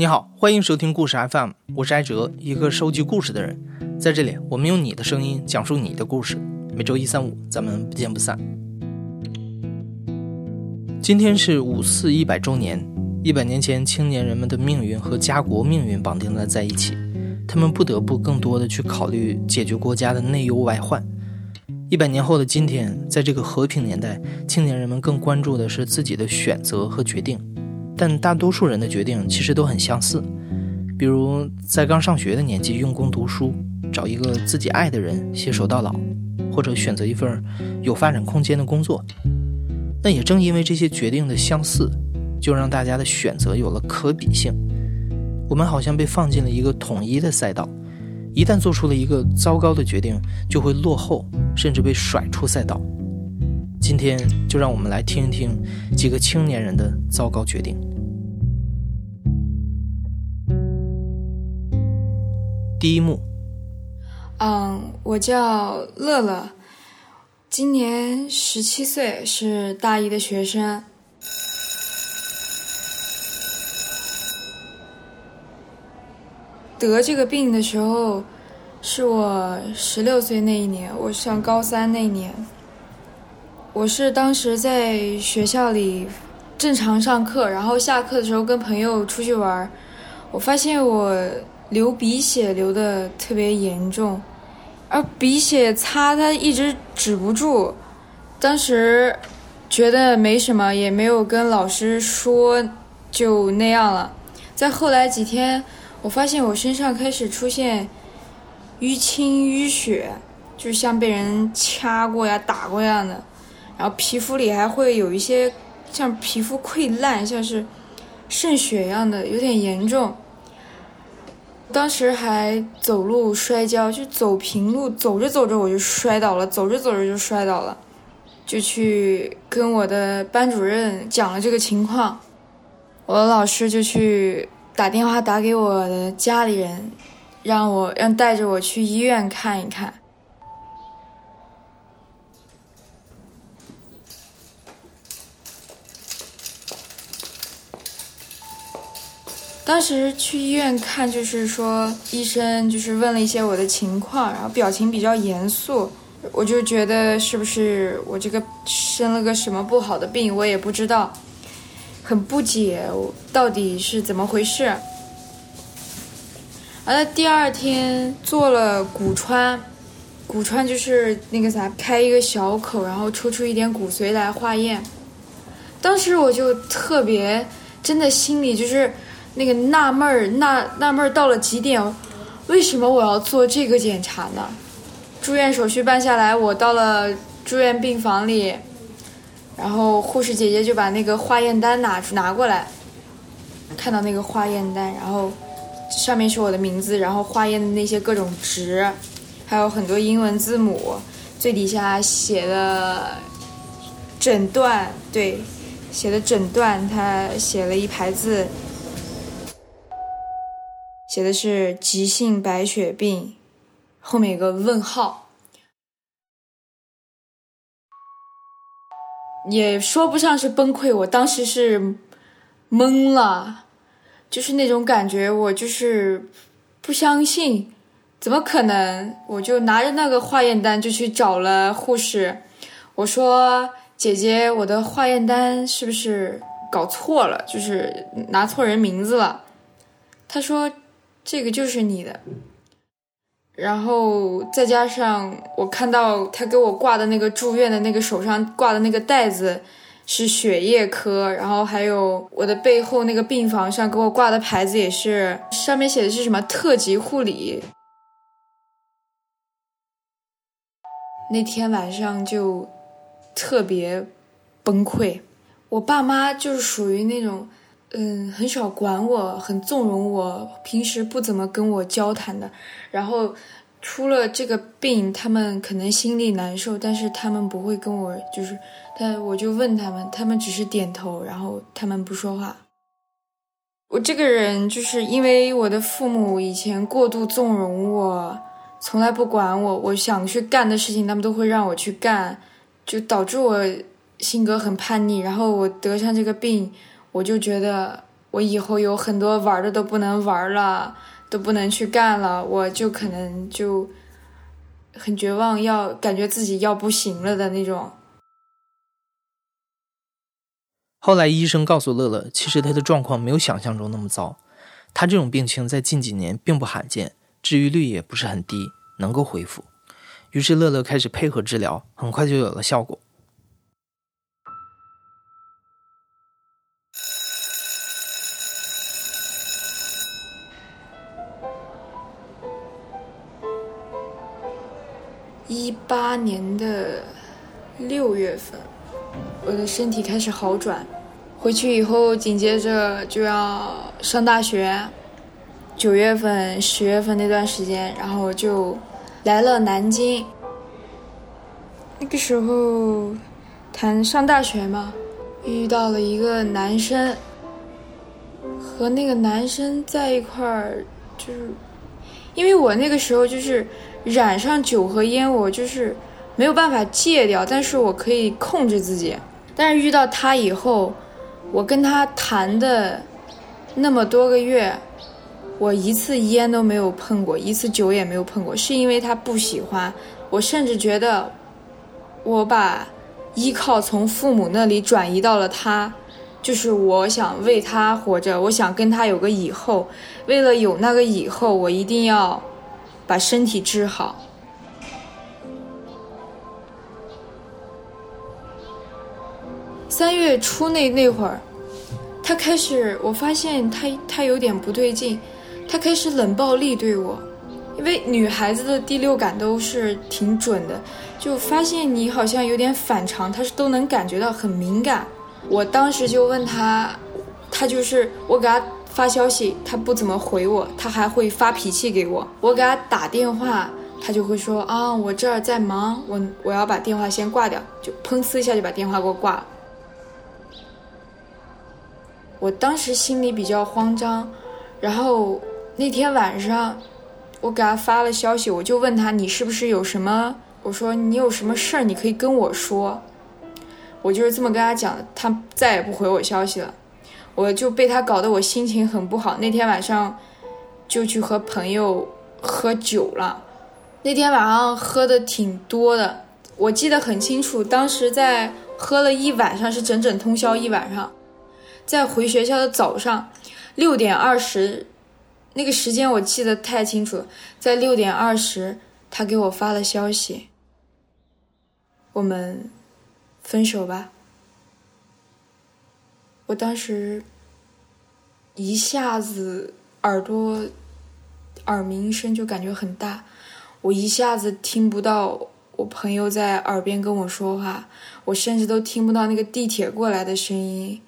你好，欢迎收听故事 FM，我是艾哲，一个收集故事的人。在这里，我们用你的声音讲述你的故事。每周一、三、五，咱们不见不散。今天是五四一百周年，一百年前，青年人们的命运和家国命运绑定了在一起，他们不得不更多的去考虑解决国家的内忧外患。一百年后的今天，在这个和平年代，青年人们更关注的是自己的选择和决定。但大多数人的决定其实都很相似，比如在刚上学的年纪用功读书，找一个自己爱的人携手到老，或者选择一份有发展空间的工作。那也正因为这些决定的相似，就让大家的选择有了可比性。我们好像被放进了一个统一的赛道，一旦做出了一个糟糕的决定，就会落后，甚至被甩出赛道。今天就让我们来听一听几个青年人的糟糕决定。第一幕，嗯，我叫乐乐，今年十七岁，是大一的学生。得这个病的时候，是我十六岁那一年，我上高三那一年。我是当时在学校里正常上课，然后下课的时候跟朋友出去玩，我发现我。流鼻血流的特别严重，而鼻血擦它一直止不住，当时觉得没什么，也没有跟老师说，就那样了。在后来几天，我发现我身上开始出现淤青淤血，就像被人掐过呀、打过一样的，然后皮肤里还会有一些像皮肤溃烂，像是渗血一样的，有点严重。当时还走路摔跤，就走平路，走着走着我就摔倒了，走着走着就摔倒了，就去跟我的班主任讲了这个情况，我的老师就去打电话打给我的家里人，让我让带着我去医院看一看。当时去医院看，就是说医生就是问了一些我的情况，然后表情比较严肃，我就觉得是不是我这个生了个什么不好的病，我也不知道，很不解到底是怎么回事。完了第二天做了骨穿，骨穿就是那个啥，开一个小口，然后抽出一点骨髓来化验。当时我就特别真的心里就是。那个纳闷儿，纳纳闷儿到了极点，为什么我要做这个检查呢？住院手续办下来，我到了住院病房里，然后护士姐姐就把那个化验单拿出拿过来，看到那个化验单，然后上面是我的名字，然后化验的那些各种值，还有很多英文字母，最底下写的诊断，对，写的诊断，他写了一排字。写的是急性白血病，后面有个问号，也说不上是崩溃。我当时是懵了，就是那种感觉，我就是不相信，怎么可能？我就拿着那个化验单就去找了护士，我说：“姐姐，我的化验单是不是搞错了？就是拿错人名字了？”他说。这个就是你的，然后再加上我看到他给我挂的那个住院的那个手上挂的那个袋子是血液科，然后还有我的背后那个病房上给我挂的牌子也是上面写的是什么特级护理。那天晚上就特别崩溃，我爸妈就是属于那种。嗯，很少管我，很纵容我，平时不怎么跟我交谈的。然后出了这个病，他们可能心里难受，但是他们不会跟我，就是他，我就问他们，他们只是点头，然后他们不说话。我这个人就是因为我的父母以前过度纵容我，从来不管我，我想去干的事情，他们都会让我去干，就导致我性格很叛逆。然后我得上这个病。我就觉得我以后有很多玩的都不能玩了，都不能去干了，我就可能就很绝望，要感觉自己要不行了的那种。后来医生告诉乐乐，其实他的状况没有想象中那么糟，他这种病情在近几年并不罕见，治愈率也不是很低，能够恢复。于是乐乐开始配合治疗，很快就有了效果。一八年的六月份，我的身体开始好转。回去以后，紧接着就要上大学。九月份、十月份那段时间，然后就来了南京。那个时候谈上大学嘛，遇到了一个男生，和那个男生在一块儿，就是因为我那个时候就是。染上酒和烟，我就是没有办法戒掉，但是我可以控制自己。但是遇到他以后，我跟他谈的那么多个月，我一次烟都没有碰过，一次酒也没有碰过，是因为他不喜欢。我甚至觉得，我把依靠从父母那里转移到了他，就是我想为他活着，我想跟他有个以后。为了有那个以后，我一定要。把身体治好。三月初那那会儿，他开始，我发现他他有点不对劲，他开始冷暴力对我，因为女孩子的第六感都是挺准的，就发现你好像有点反常，他是都能感觉到很敏感。我当时就问他，他就是我给他。发消息他不怎么回我，他还会发脾气给我。我给他打电话，他就会说啊，我这儿在忙，我我要把电话先挂掉，就砰呲一下就把电话给我挂了。我当时心里比较慌张，然后那天晚上我给他发了消息，我就问他你是不是有什么？我说你有什么事儿你可以跟我说，我就是这么跟他讲的。他再也不回我消息了。我就被他搞得我心情很不好。那天晚上就去和朋友喝酒了。那天晚上喝的挺多的，我记得很清楚。当时在喝了一晚上，是整整通宵一晚上。在回学校的早上六点二十，那个时间我记得太清楚。在六点二十，他给我发了消息：“我们分手吧。”我当时一下子耳朵耳鸣声就感觉很大，我一下子听不到我朋友在耳边跟我说话，我甚至都听不到那个地铁过来的声音，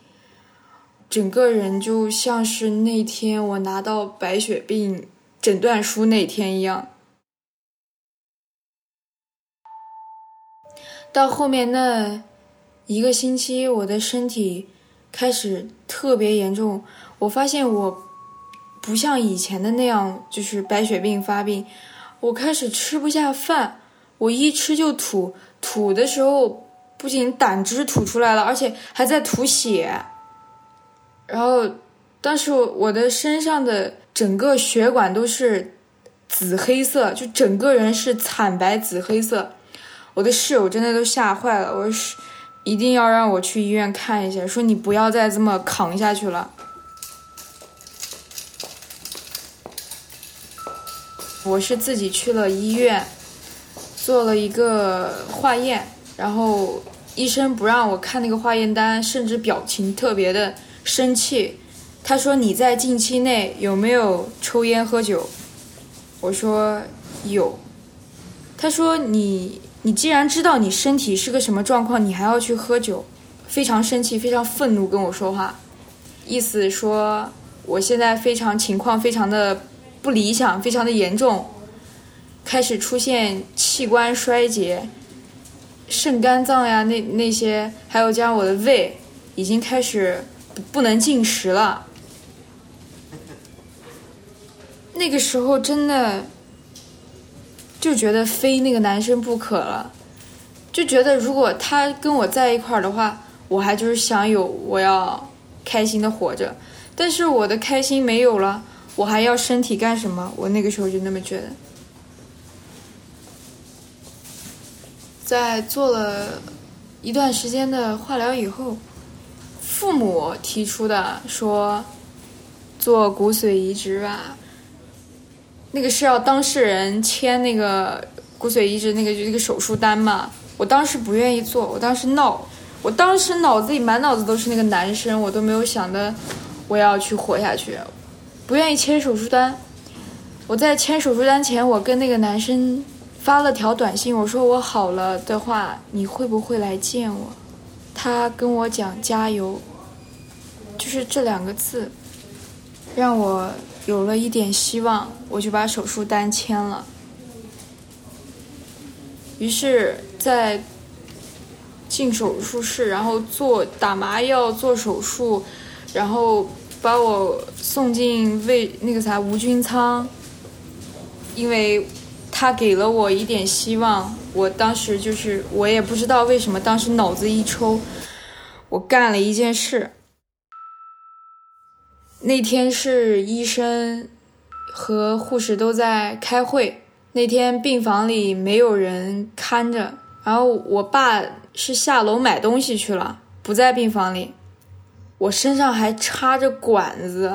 整个人就像是那天我拿到白血病诊断书那天一样。到后面那一个星期，我的身体。开始特别严重，我发现我不像以前的那样，就是白血病发病。我开始吃不下饭，我一吃就吐，吐的时候不仅胆汁吐出来了，而且还在吐血。然后当时我的身上的整个血管都是紫黑色，就整个人是惨白紫黑色。我的室友真的都吓坏了，我是。一定要让我去医院看一下，说你不要再这么扛下去了。我是自己去了医院，做了一个化验，然后医生不让我看那个化验单，甚至表情特别的生气。他说你在近期内有没有抽烟喝酒？我说有。他说你。你既然知道你身体是个什么状况，你还要去喝酒，非常生气，非常愤怒跟我说话，意思说我现在非常情况非常的不理想，非常的严重，开始出现器官衰竭，肾肝脏呀那那些，还有加上我的胃已经开始不能进食了，那个时候真的。就觉得非那个男生不可了，就觉得如果他跟我在一块儿的话，我还就是想有我要开心的活着。但是我的开心没有了，我还要身体干什么？我那个时候就那么觉得。在做了一段时间的化疗以后，父母提出的说做骨髓移植吧，那个是要当事人签那个骨髓移植那个就那个手术单嘛。我当时不愿意做，我当时闹，我当时脑子里满脑子都是那个男生，我都没有想的我要去活下去，不愿意签手术单。我在签手术单前，我跟那个男生。发了条短信，我说我好了的话，你会不会来见我？他跟我讲加油，就是这两个字，让我有了一点希望，我就把手术单签了。于是，在进手术室，然后做打麻药、做手术，然后把我送进卫那个啥无菌舱，因为。他给了我一点希望，我当时就是我也不知道为什么，当时脑子一抽，我干了一件事。那天是医生和护士都在开会，那天病房里没有人看着，然后我爸是下楼买东西去了，不在病房里，我身上还插着管子。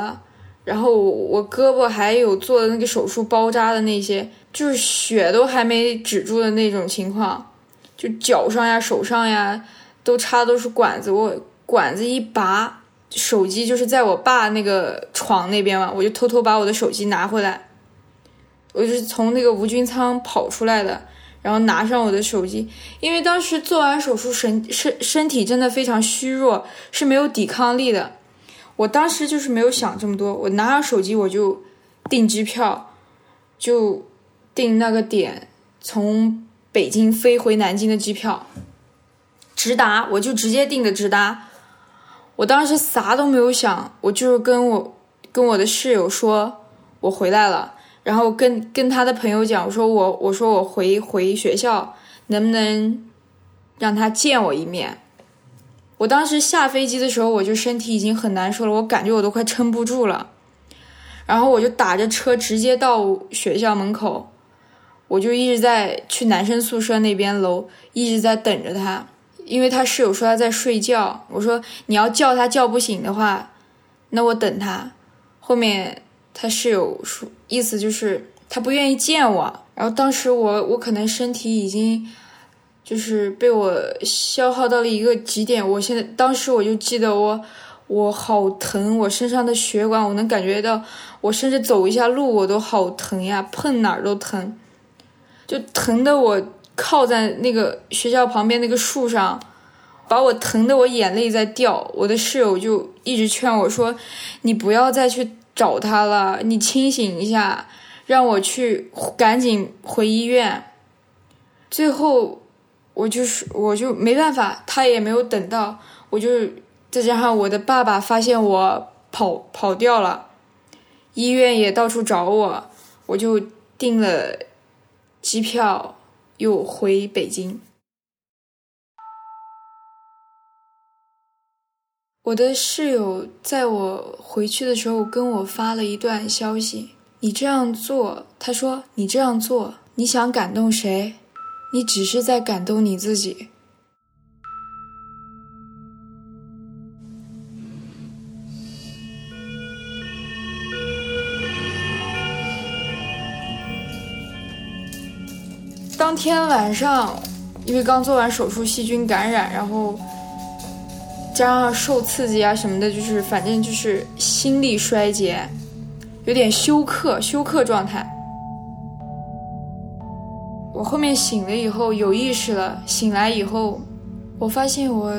然后我胳膊还有做的那个手术包扎的那些，就是血都还没止住的那种情况，就脚上呀、手上呀都插的都是管子。我管子一拔，手机就是在我爸那个床那边嘛，我就偷偷把我的手机拿回来。我就是从那个无菌舱跑出来的，然后拿上我的手机，因为当时做完手术身身身体真的非常虚弱，是没有抵抗力的。我当时就是没有想这么多，我拿上手机我就订机票，就订那个点从北京飞回南京的机票，直达我就直接订的直达。我当时啥都没有想，我就是跟我跟我的室友说我回来了，然后跟跟他的朋友讲，我说我我说我回回学校，能不能让他见我一面？我当时下飞机的时候，我就身体已经很难受了，我感觉我都快撑不住了。然后我就打着车直接到学校门口，我就一直在去男生宿舍那边楼，一直在等着他，因为他室友说他在睡觉。我说你要叫他叫不醒的话，那我等他。后面他室友说意思就是他不愿意见我。然后当时我我可能身体已经。就是被我消耗到了一个极点，我现在当时我就记得我我好疼，我身上的血管我能感觉到，我甚至走一下路我都好疼呀，碰哪儿都疼，就疼的我靠在那个学校旁边那个树上，把我疼的我眼泪在掉。我的室友就一直劝我说：“你不要再去找他了，你清醒一下，让我去赶紧回医院。”最后。我就是，我就没办法，他也没有等到，我就再加上我的爸爸发现我跑跑掉了，医院也到处找我，我就订了机票又回北京。我的室友在我回去的时候跟我发了一段消息：“你这样做，他说你这样做，你想感动谁？”你只是在感动你自己。天晚上，因为刚做完手术，细菌感染，然后加上受刺激啊什么的，就是反正就是心力衰竭，有点休克，休克状态。我后面醒了以后有意识了，醒来以后，我发现我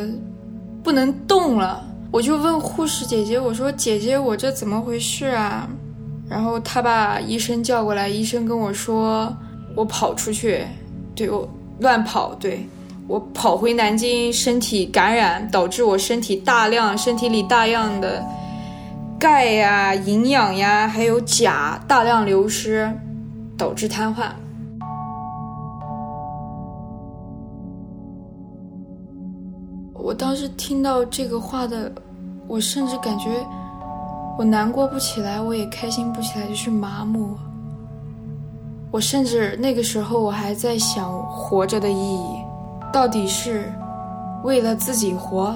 不能动了，我就问护士姐姐，我说：“姐姐，我这怎么回事啊？”然后他把医生叫过来，医生跟我说：“我跑出去，对我乱跑，对我跑回南京，身体感染，导致我身体大量身体里大量的钙呀、营养呀，还有钾大量流失，导致瘫痪。”我当时听到这个话的，我甚至感觉我难过不起来，我也开心不起来，就是麻木。我甚至那个时候我还在想活着的意义，到底是为了自己活，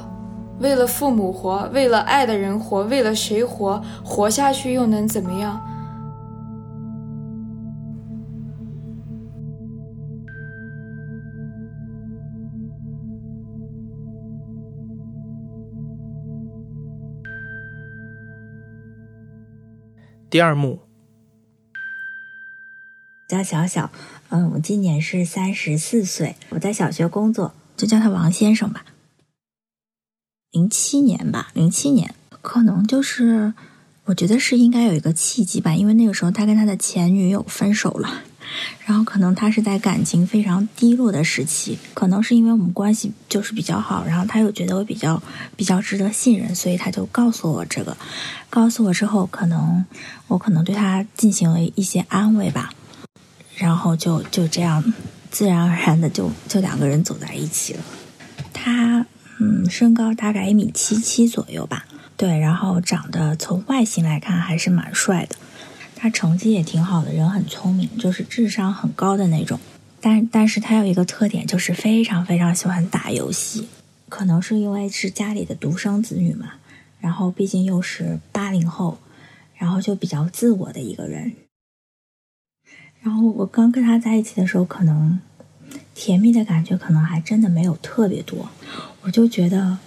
为了父母活，为了爱的人活，为了谁活？活下去又能怎么样？第二幕，叫小小，嗯，我今年是三十四岁，我在小学工作，就叫他王先生吧。零七年吧，零七年，可能就是我觉得是应该有一个契机吧，因为那个时候他跟他的前女友分手了。然后可能他是在感情非常低落的时期，可能是因为我们关系就是比较好，然后他又觉得我比较比较值得信任，所以他就告诉我这个。告诉我之后，可能我可能对他进行了一些安慰吧，然后就就这样自然而然的就就两个人走在一起了。他嗯，身高大概一米七七左右吧，对，然后长得从外形来看还是蛮帅的。他成绩也挺好的，人很聪明，就是智商很高的那种。但但是他有一个特点，就是非常非常喜欢打游戏。可能是因为是家里的独生子女嘛，然后毕竟又是八零后，然后就比较自我的一个人。然后我刚跟他在一起的时候，可能甜蜜的感觉可能还真的没有特别多，我就觉得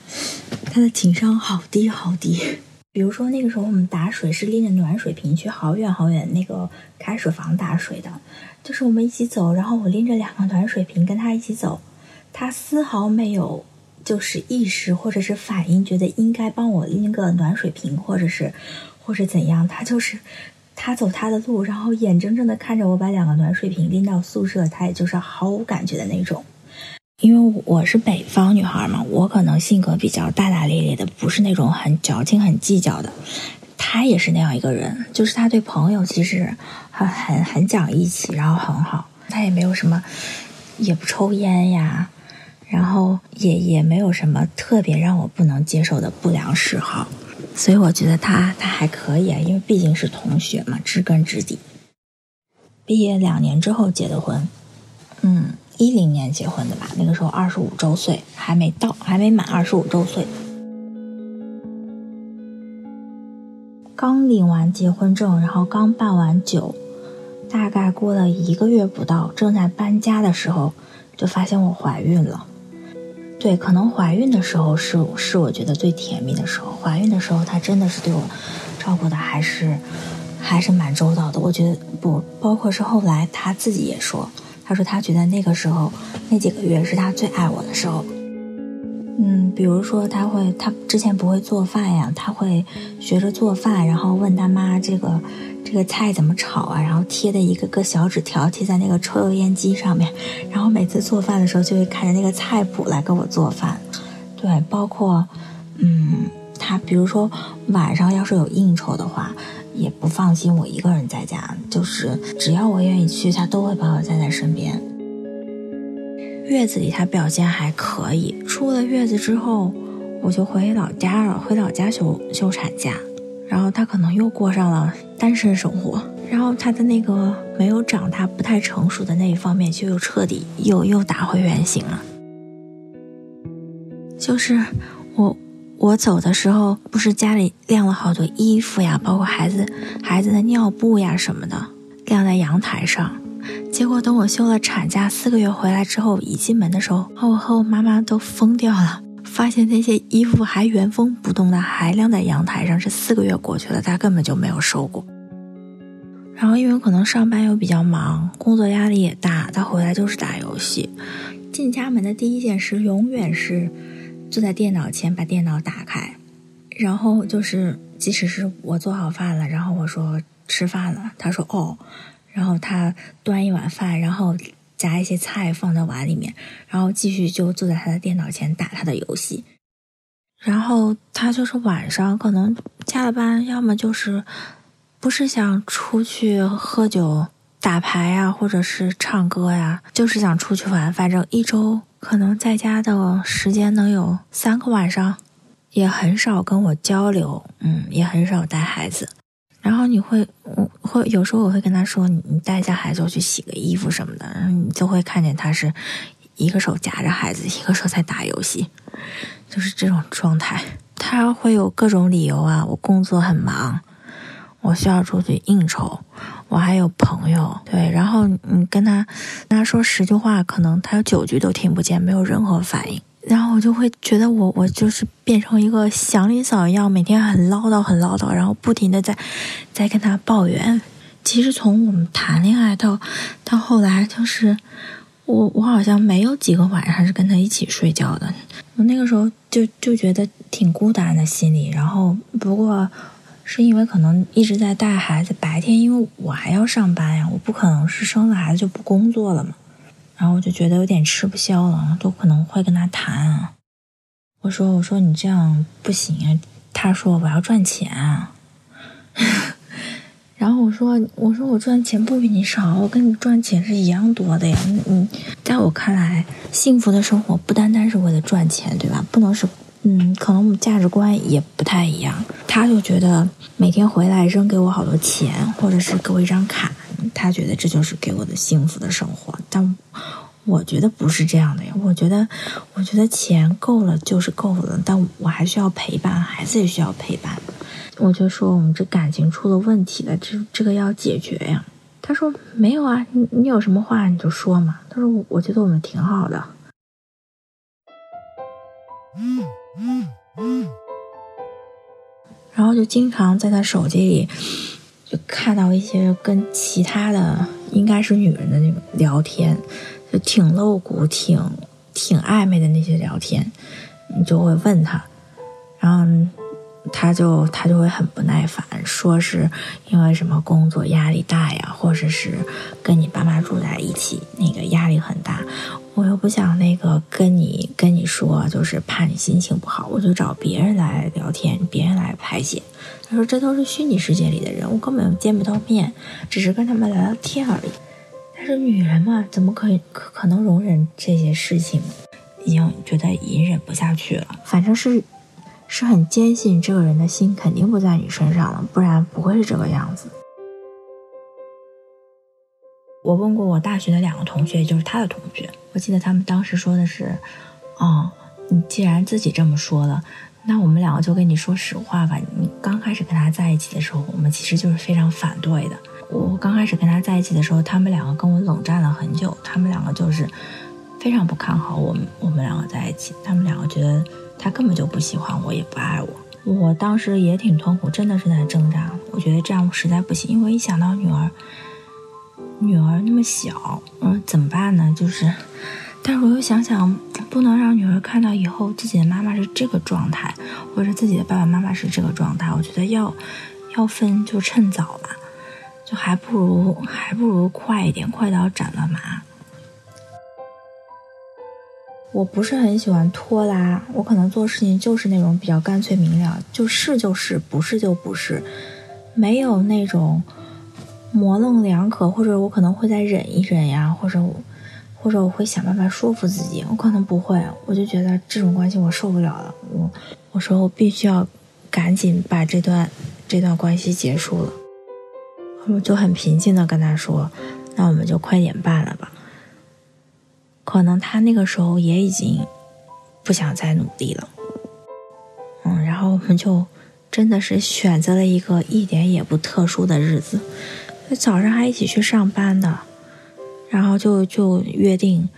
他的情商好低好低。比如说那个时候我们打水是拎着暖水瓶去好远好远那个开水房打水的，就是我们一起走，然后我拎着两个暖水瓶跟他一起走，他丝毫没有就是意识或者是反应，觉得应该帮我拎个暖水瓶或者是或者怎样，他就是他走他的路，然后眼睁睁的看着我把两个暖水瓶拎到宿舍，他也就是毫无感觉的那种。因为我是北方女孩嘛，我可能性格比较大大咧咧的，不是那种很矫情、很计较的。他也是那样一个人，就是他对朋友其实很很很讲义气，然后很好。他也没有什么，也不抽烟呀，然后也也没有什么特别让我不能接受的不良嗜好。所以我觉得他他还可以啊，因为毕竟是同学嘛，知根知底。毕业两年之后结的婚，嗯。一零年结婚的吧，那个时候二十五周岁还没到，还没满二十五周岁。刚领完结婚证，然后刚办完酒，大概过了一个月不到，正在搬家的时候，就发现我怀孕了。对，可能怀孕的时候是是我觉得最甜蜜的时候。怀孕的时候，他真的是对我照顾的还是还是蛮周到的。我觉得不，包括是后来他自己也说。他说他觉得那个时候那几个月是他最爱我的时候，嗯，比如说他会他之前不会做饭呀，他会学着做饭，然后问他妈这个这个菜怎么炒啊，然后贴的一个个小纸条贴在那个抽油烟机上面，然后每次做饭的时候就会看着那个菜谱来给我做饭，对，包括嗯，他比如说晚上要是有应酬的话。也不放心我一个人在家，就是只要我愿意去，他都会把我带在身边。月子里他表现还可以，出了月子之后，我就回老家了，回老家休休产假，然后他可能又过上了单身生活，然后他的那个没有长大不太成熟的那一方面就又彻底又又打回原形了，就是我。我走的时候，不是家里晾了好多衣服呀，包括孩子孩子的尿布呀什么的，晾在阳台上。结果等我休了产假四个月回来之后，一进门的时候，我和我妈妈都疯掉了，发现那些衣服还原封不动的还晾在阳台上。这四个月过去了，他根本就没有收过。然后因为可能上班又比较忙，工作压力也大，他回来就是打游戏。进家门的第一件事永远是。坐在电脑前，把电脑打开，然后就是，即使是我做好饭了，然后我说吃饭了，他说哦，然后他端一碗饭，然后夹一些菜放在碗里面，然后继续就坐在他的电脑前打他的游戏。然后他就是晚上可能加了班，要么就是不是想出去喝酒打牌呀，或者是唱歌呀，就是想出去玩，反正一周。可能在家的时间能有三个晚上，也很少跟我交流，嗯，也很少带孩子。然后你会，我会有时候我会跟他说：“你你带一下孩子，我去洗个衣服什么的。”然后你就会看见他是一个手夹着孩子，一个手在打游戏，就是这种状态。他会有各种理由啊，我工作很忙，我需要出去应酬，我还有朋友，对。然后你跟他跟他说十句话，可能他有九句都听不见，没有任何反应。然后我就会觉得我我就是变成一个祥林嫂一样，每天很唠叨很唠叨，然后不停的在在跟他抱怨。其实从我们谈恋爱到到后来，就是我我好像没有几个晚上是跟他一起睡觉的。我那个时候就就觉得挺孤单的心里。然后不过是因为可能一直在带孩子，白天因为我还要上班呀，我不可能是生了孩子就不工作了嘛。然后我就觉得有点吃不消了，都可能会跟他谈。我说：“我说你这样不行。”他说：“我要赚钱。”然后我说：“我说我赚钱不比你少，我跟你赚钱是一样多的呀。”嗯，在我看来，幸福的生活不单单是为了赚钱，对吧？不能是，嗯，可能我们价值观也不太一样。他就觉得每天回来扔给我好多钱，或者是给我一张卡。他觉得这就是给我的幸福的生活，但我觉得不是这样的呀。我觉得，我觉得钱够了就是够了，但我还需要陪伴，孩子也需要陪伴。我就说我们这感情出了问题了，这这个要解决呀。他说没有啊，你你有什么话你就说嘛。他说我觉得我们挺好的。然后就经常在他手机里。就看到一些跟其他的应该是女人的那种聊天，就挺露骨、挺挺暧昧的那些聊天，你就会问他，然后他就他就会很不耐烦，说是因为什么工作压力大呀，或者是跟你爸妈住在一起，那个压力很大。我又不想那个跟你跟你说，就是怕你心情不好，我就找别人来聊天，别人来排解。他说这都是虚拟世界里的人，我根本见不到面，只是跟他们聊聊天而已。但是女人嘛，怎么可以可可能容忍这些事情？已经觉得隐忍不下去了。反正是是很坚信这个人的心肯定不在你身上了，不然不会是这个样子。我问过我大学的两个同学，就是他的同学，我记得他们当时说的是：“哦，你既然自己这么说了，那我们两个就跟你说实话吧。你刚开始跟他在一起的时候，我们其实就是非常反对的。我刚开始跟他在一起的时候，他们两个跟我冷战了很久，他们两个就是非常不看好我们，我们两个在一起。他们两个觉得他根本就不喜欢我，也不爱我。我当时也挺痛苦，真的是在挣扎。我觉得这样实在不行，因为一想到女儿。”女儿那么小，嗯，怎么办呢？就是，但是我又想想，不能让女儿看到以后自己的妈妈是这个状态，或者自己的爸爸妈妈是这个状态。我觉得要要分就趁早吧，就还不如还不如快一点，快刀斩乱麻。我不是很喜欢拖拉，我可能做事情就是那种比较干脆明了，就是就是，不是就不是，没有那种。模棱两可，或者我可能会再忍一忍呀，或者我，或者我会想办法说服自己。我可能不会，我就觉得这种关系我受不了了。我我说我必须要赶紧把这段这段关系结束了。我就很平静的跟他说：“那我们就快点办了吧。”可能他那个时候也已经不想再努力了。嗯，然后我们就真的是选择了一个一点也不特殊的日子。早上还一起去上班的，然后就就约定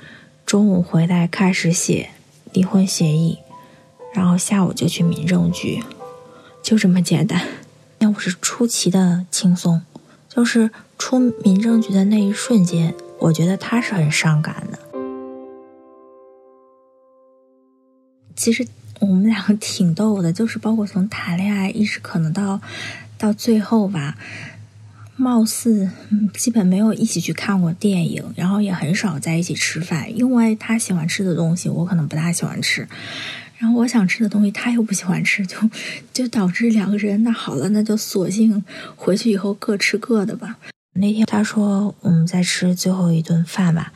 中午回来开始写离婚协议，然后下午就去民政局，就这么简单。要不是出奇的轻松，就是出民政局的那一瞬间，我觉得他是很伤感的。其实我们两个挺逗的，就是包括从谈恋爱一直可能到到最后吧。貌似基本没有一起去看过电影，然后也很少在一起吃饭，因为他喜欢吃的东西我可能不大喜欢吃，然后我想吃的东西他又不喜欢吃，就 就导致两个人那好了，那就索性回去以后各吃各的吧。那天他说我们再吃最后一顿饭吧，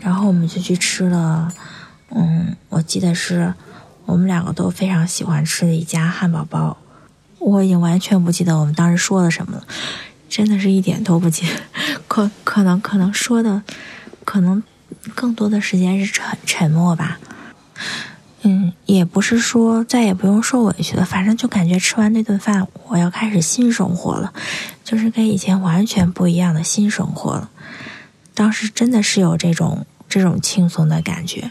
然后我们就去吃了，嗯，我记得是我们两个都非常喜欢吃的一家汉堡包。我已经完全不记得我们当时说了什么了，真的是一点都不记得。可可能可能说的，可能更多的时间是沉沉默吧。嗯，也不是说再也不用受委屈了，反正就感觉吃完那顿饭，我要开始新生活了，就是跟以前完全不一样的新生活了。当时真的是有这种这种轻松的感觉，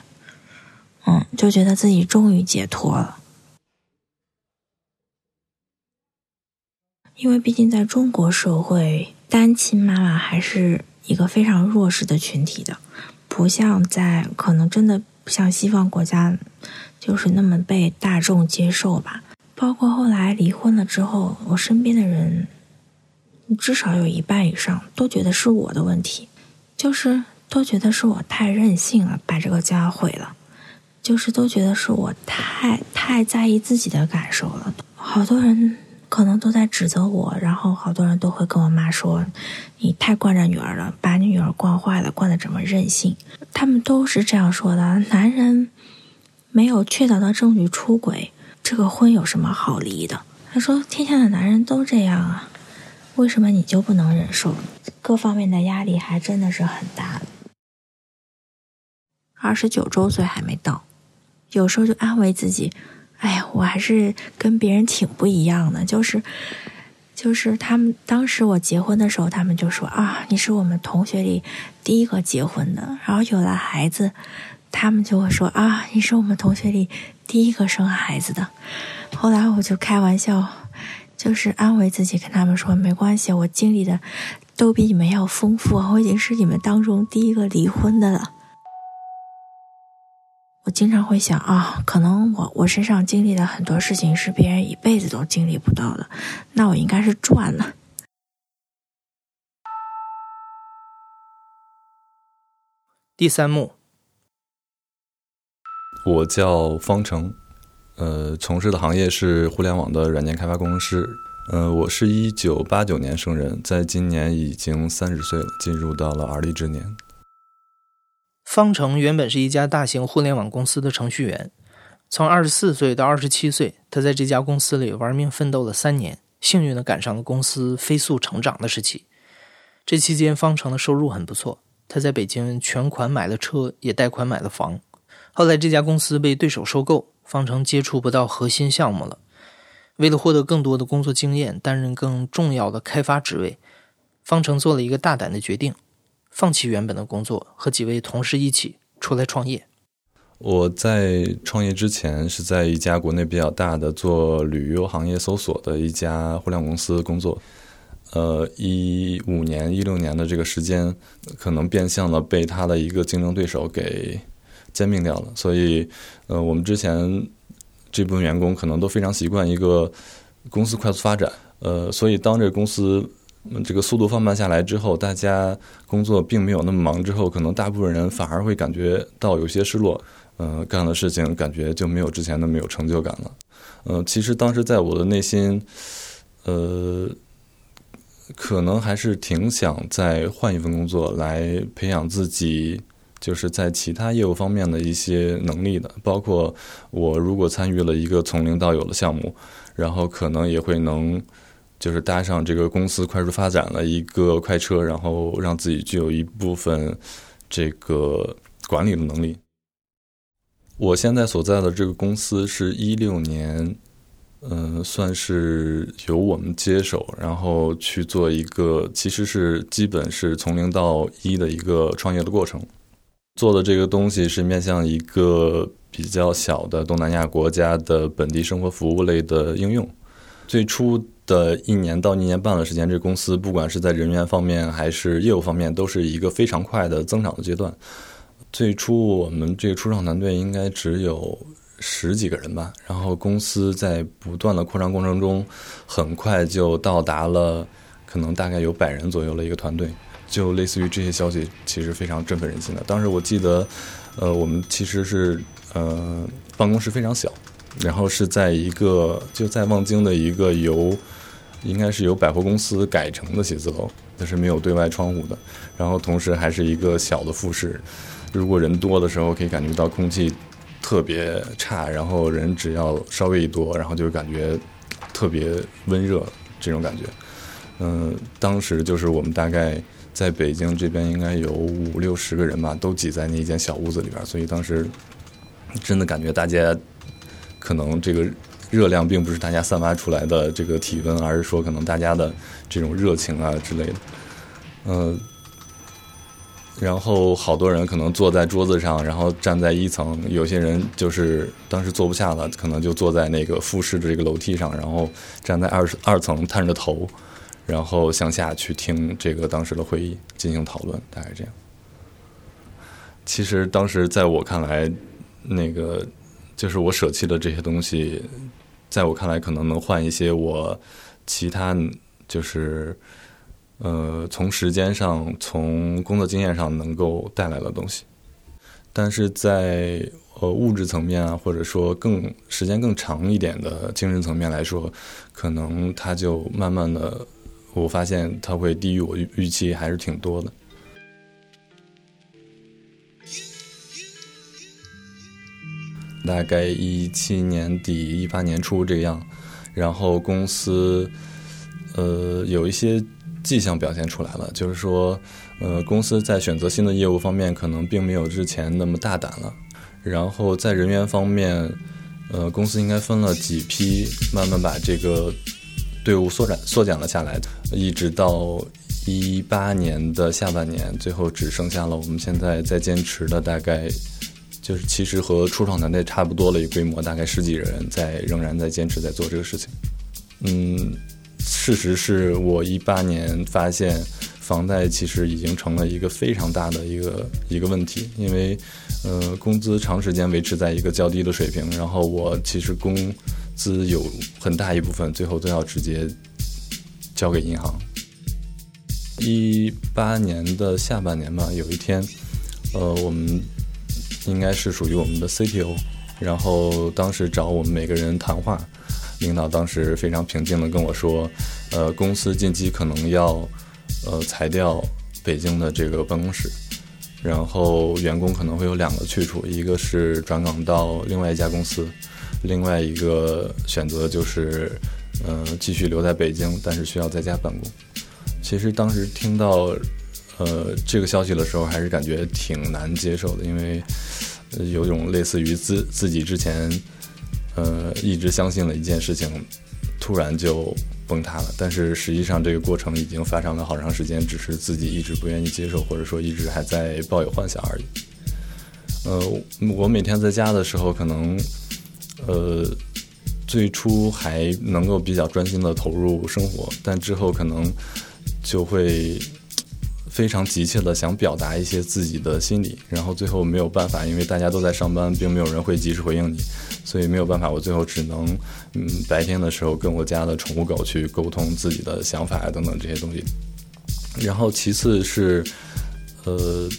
嗯，就觉得自己终于解脱了。因为毕竟在中国社会，单亲妈妈还是一个非常弱势的群体的，不像在可能真的不像西方国家。就是那么被大众接受吧。包括后来离婚了之后，我身边的人至少有一半以上都觉得是我的问题，就是都觉得是我太任性了，把这个家毁了。就是都觉得是我太太在意自己的感受了。好多人可能都在指责我，然后好多人都会跟我妈说：“你太惯着女儿了，把你女儿惯坏了，惯得这么任性。”他们都是这样说的。男人。没有确凿的证据出轨，这个婚有什么好离的？他说：“天下的男人都这样啊，为什么你就不能忍受？各方面的压力还真的是很大。二十九周岁还没到，有时候就安慰自己：哎呀，我还是跟别人挺不一样的。就是，就是他们当时我结婚的时候，他们就说啊，你是我们同学里第一个结婚的，然后有了孩子。”他们就会说啊，你是我们同学里第一个生孩子的。后来我就开玩笑，就是安慰自己，跟他们说没关系，我经历的都比你们要丰富，我已经是你们当中第一个离婚的了。我经常会想啊，可能我我身上经历的很多事情是别人一辈子都经历不到的，那我应该是赚了。第三幕。我叫方程，呃，从事的行业是互联网的软件开发工程师。呃，我是一九八九年生人，在今年已经三十岁了，进入到了而立之年。方程原本是一家大型互联网公司的程序员，从二十四岁到二十七岁，他在这家公司里玩命奋斗了三年，幸运的赶上了公司飞速成长的时期。这期间，方程的收入很不错，他在北京全款买了车，也贷款买了房。后来这家公司被对手收购，方程接触不到核心项目了。为了获得更多的工作经验，担任更重要的开发职位，方程做了一个大胆的决定，放弃原本的工作，和几位同事一起出来创业。我在创业之前是在一家国内比较大的做旅游行业搜索的一家互联网公司工作。呃，一五年、一六年的这个时间，可能变相的被他的一个竞争对手给。兼并掉了，所以，呃，我们之前这部分员工可能都非常习惯一个公司快速发展，呃，所以当这个公司这个速度放慢下来之后，大家工作并没有那么忙之后，可能大部分人反而会感觉到有些失落，呃，干的事情感觉就没有之前那么有成就感了，呃，其实当时在我的内心，呃，可能还是挺想再换一份工作来培养自己。就是在其他业务方面的一些能力的，包括我如果参与了一个从零到有的项目，然后可能也会能就是搭上这个公司快速发展了一个快车，然后让自己具有一部分这个管理的能力。我现在所在的这个公司是一六年，嗯，算是由我们接手，然后去做一个其实是基本是从零到一的一个创业的过程。做的这个东西是面向一个比较小的东南亚国家的本地生活服务类的应用。最初的一年到一年半的时间，这公司不管是在人员方面还是业务方面，都是一个非常快的增长的阶段。最初我们这个初创团队应该只有十几个人吧，然后公司在不断的扩张过程中，很快就到达了可能大概有百人左右的一个团队。就类似于这些消息，其实非常振奋人心的。当时我记得，呃，我们其实是呃办公室非常小，然后是在一个就在望京的一个由应该是由百货公司改成的写字楼，它是没有对外窗户的。然后同时还是一个小的复式，如果人多的时候，可以感觉到空气特别差，然后人只要稍微一多，然后就感觉特别温热这种感觉。嗯，当时就是我们大概在北京这边应该有五六十个人吧，都挤在那一间小屋子里边，所以当时真的感觉大家可能这个热量并不是大家散发出来的这个体温，而是说可能大家的这种热情啊之类的。嗯。然后好多人可能坐在桌子上，然后站在一层，有些人就是当时坐不下了，可能就坐在那个复式的这个楼梯上，然后站在二二层探着头，然后向下去听这个当时的会议进行讨论，大概这样。其实当时在我看来，那个就是我舍弃的这些东西，在我看来可能能换一些我其他就是。呃，从时间上，从工作经验上能够带来的东西，但是在呃物质层面啊，或者说更时间更长一点的精神层面来说，可能它就慢慢的，我发现它会低于我预预期，还是挺多的。大概一七年底、一八年初这样，然后公司呃有一些。迹象表现出来了，就是说，呃，公司在选择新的业务方面，可能并没有之前那么大胆了。然后在人员方面，呃，公司应该分了几批，慢慢把这个队伍缩展、缩减了下来，一直到一八年的下半年，最后只剩下了我们现在在坚持的大概，就是其实和初创团队差不多的一个规模，大概十几人在仍然在坚持在做这个事情，嗯。事实是我一八年发现，房贷其实已经成了一个非常大的一个一个问题，因为，呃，工资长时间维持在一个较低的水平，然后我其实工资有很大一部分最后都要直接交给银行。一八年的下半年吧，有一天，呃，我们应该是属于我们的 CTO，然后当时找我们每个人谈话。领导当时非常平静地跟我说：“呃，公司近期可能要，呃，裁掉北京的这个办公室，然后员工可能会有两个去处，一个是转岗到另外一家公司，另外一个选择就是，呃，继续留在北京，但是需要在家办公。其实当时听到，呃，这个消息的时候，还是感觉挺难接受的，因为有种类似于自自己之前。”呃，一直相信了一件事情，突然就崩塌了。但是实际上，这个过程已经发生了好长时间，只是自己一直不愿意接受，或者说一直还在抱有幻想而已。呃，我每天在家的时候，可能呃最初还能够比较专心的投入生活，但之后可能就会非常急切的想表达一些自己的心理，然后最后没有办法，因为大家都在上班，并没有人会及时回应你。所以没有办法，我最后只能，嗯，白天的时候跟我家的宠物狗去沟通自己的想法啊等等这些东西。然后其次是，呃，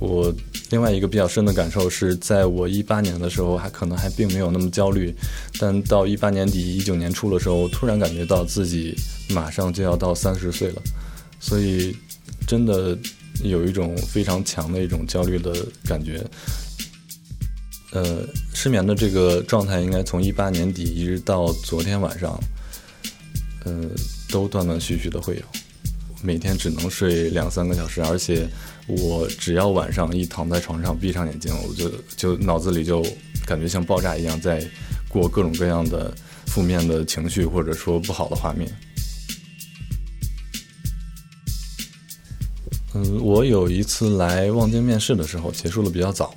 我另外一个比较深的感受是在我一八年的时候还可能还并没有那么焦虑，但到一八年底一九年初的时候，突然感觉到自己马上就要到三十岁了，所以真的有一种非常强的一种焦虑的感觉。呃，失眠的这个状态应该从一八年底一直到昨天晚上，呃，都断断续续的会有，每天只能睡两三个小时，而且我只要晚上一躺在床上闭上眼睛，我就就脑子里就感觉像爆炸一样，在过各种各样的负面的情绪或者说不好的画面。嗯，我有一次来望京面试的时候，结束的比较早。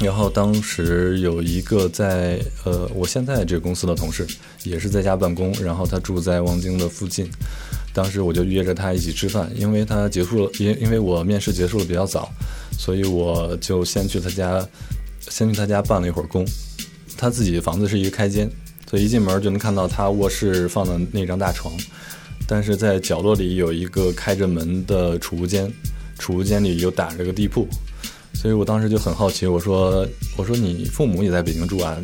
然后当时有一个在呃，我现在这个公司的同事也是在家办公，然后他住在望京的附近。当时我就约着他一起吃饭，因为他结束了，因因为我面试结束的比较早，所以我就先去他家，先去他家办了一会儿工。他自己房子是一个开间，所以一进门就能看到他卧室放的那张大床，但是在角落里有一个开着门的储物间，储物间里又打着个地铺。所以我当时就很好奇，我说：“我说你父母也在北京住啊？”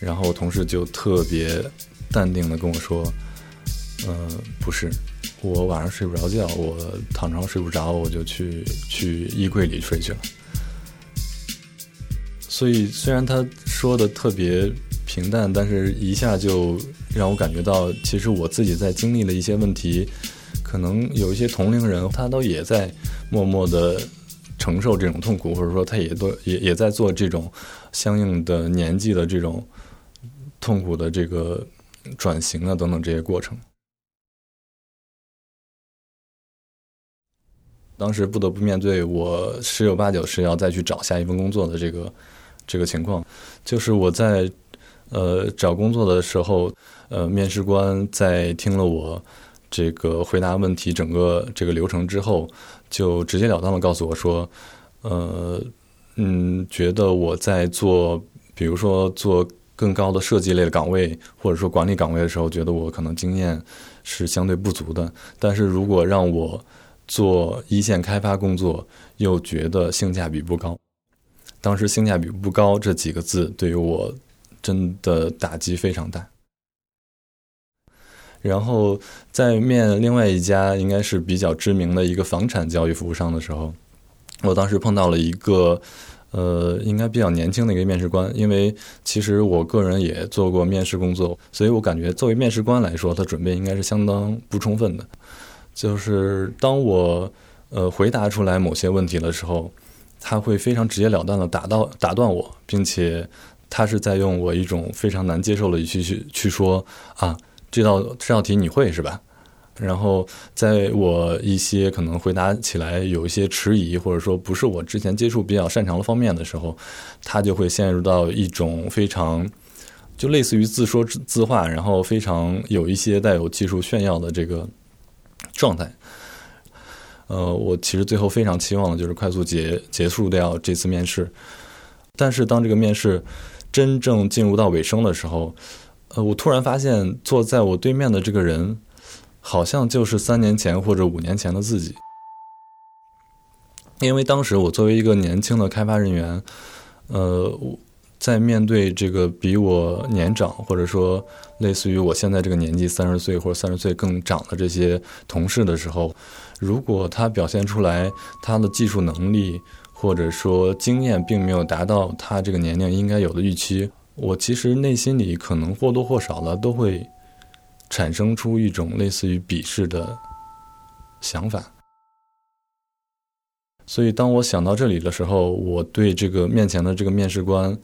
然后同事就特别淡定的跟我说：“嗯，不是，我晚上睡不着觉，我躺床上睡不着，我就去去衣柜里睡去了。”所以虽然他说的特别平淡，但是一下就让我感觉到，其实我自己在经历了一些问题，可能有一些同龄人他都也在默默的承受这种痛苦，或者说他也都也也在做这种相应的年纪的这种痛苦的这个转型啊等等这些过程。当时不得不面对我十有八九是要再去找下一份工作的这个这个情况，就是我在呃找工作的时候，呃面试官在听了我这个回答问题整个这个流程之后，就直截了当的告诉我说，呃嗯，觉得我在做，比如说做更高的设计类的岗位，或者说管理岗位的时候，觉得我可能经验是相对不足的，但是如果让我做一线开发工作，又觉得性价比不高。当时“性价比不高”这几个字对于我真的打击非常大。然后在面另外一家应该是比较知名的一个房产交易服务商的时候，我当时碰到了一个呃，应该比较年轻的一个面试官。因为其实我个人也做过面试工作，所以我感觉作为面试官来说，他准备应该是相当不充分的。就是当我呃回答出来某些问题的时候，他会非常直截了当的打到打断我，并且他是在用我一种非常难接受的语气去去说啊，这道这道题你会是吧？然后在我一些可能回答起来有一些迟疑，或者说不是我之前接触比较擅长的方面的时候，他就会陷入到一种非常就类似于自说自话，然后非常有一些带有技术炫耀的这个。状态，呃，我其实最后非常期望的就是快速结结束掉这次面试，但是当这个面试真正进入到尾声的时候，呃，我突然发现坐在我对面的这个人，好像就是三年前或者五年前的自己，因为当时我作为一个年轻的开发人员，呃。在面对这个比我年长，或者说类似于我现在这个年纪三十岁或者三十岁更长的这些同事的时候，如果他表现出来他的技术能力或者说经验并没有达到他这个年龄应该有的预期，我其实内心里可能或多或少的都会产生出一种类似于鄙视的想法。所以当我想到这里的时候，我对这个面前的这个面试官。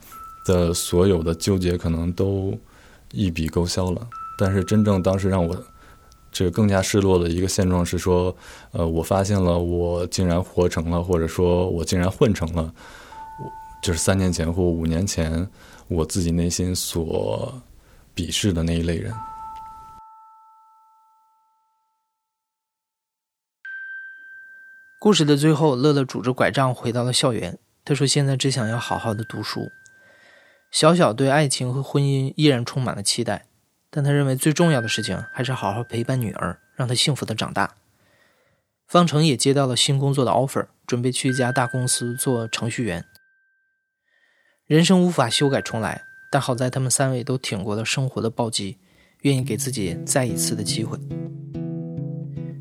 的所有的纠结可能都一笔勾销了，但是真正当时让我这个更加失落的一个现状是说，呃，我发现了我竟然活成了，或者说我竟然混成了，就是三年前或五年前我自己内心所鄙视的那一类人。故事的最后，乐乐拄着拐杖回到了校园。他说：“现在只想要好好的读书。”小小对爱情和婚姻依然充满了期待，但他认为最重要的事情还是好好陪伴女儿，让她幸福的长大。方程也接到了新工作的 offer，准备去一家大公司做程序员。人生无法修改重来，但好在他们三位都挺过了生活的暴击，愿意给自己再一次的机会。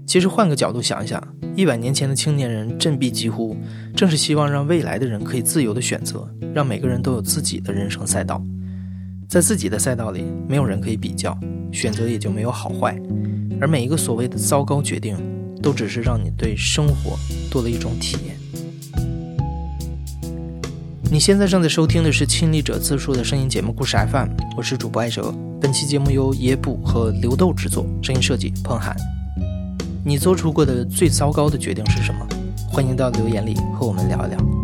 其实换个角度想一想，一百年前的青年人振臂疾呼，正是希望让未来的人可以自由的选择，让每个人都有自己的人生赛道，在自己的赛道里，没有人可以比较，选择也就没有好坏，而每一个所谓的糟糕决定，都只是让你对生活多了一种体验。你现在正在收听的是亲历者自述的声音节目故事 FM，我是主播艾哲，本期节目由野捕和刘豆制作，声音设计彭涵。你做出过的最糟糕的决定是什么？欢迎到留言里和我们聊一聊。